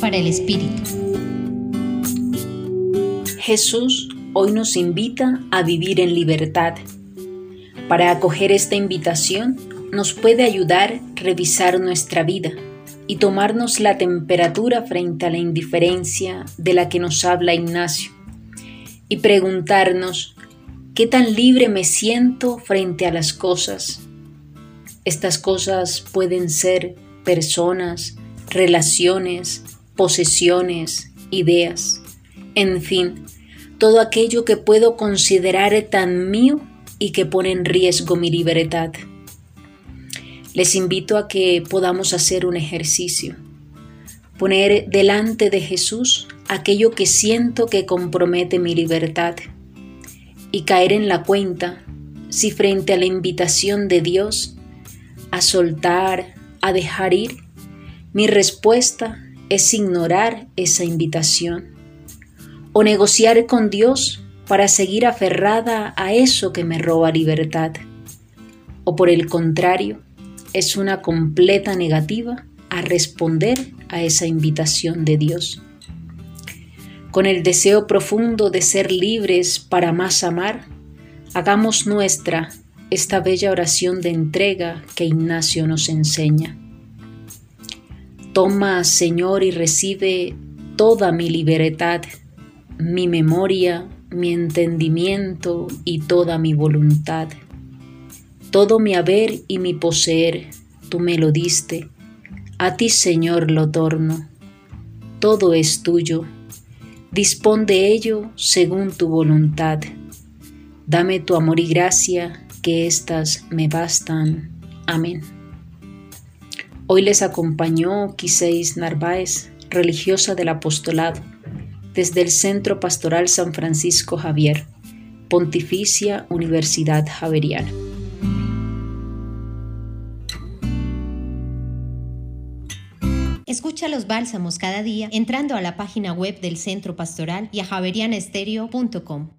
Para el Espíritu. Jesús hoy nos invita a vivir en libertad. Para acoger esta invitación nos puede ayudar revisar nuestra vida y tomarnos la temperatura frente a la indiferencia de la que nos habla Ignacio y preguntarnos qué tan libre me siento frente a las cosas. Estas cosas pueden ser personas, relaciones, posesiones, ideas, en fin, todo aquello que puedo considerar tan mío y que pone en riesgo mi libertad. Les invito a que podamos hacer un ejercicio, poner delante de Jesús aquello que siento que compromete mi libertad y caer en la cuenta si frente a la invitación de Dios a soltar, a dejar ir, mi respuesta es ignorar esa invitación o negociar con Dios para seguir aferrada a eso que me roba libertad. O por el contrario, es una completa negativa a responder a esa invitación de Dios. Con el deseo profundo de ser libres para más amar, hagamos nuestra esta bella oración de entrega que Ignacio nos enseña. Toma, Señor, y recibe toda mi libertad, mi memoria, mi entendimiento y toda mi voluntad. Todo mi haber y mi poseer, tú me lo diste, a ti, Señor, lo torno. Todo es tuyo, dispón de ello según tu voluntad. Dame tu amor y gracia, que éstas me bastan. Amén. Hoy les acompañó Quiseis Narváez, religiosa del apostolado, desde el Centro Pastoral San Francisco Javier, Pontificia Universidad Javeriana. Escucha los bálsamos cada día entrando a la página web del Centro Pastoral y a javerianestereo.com.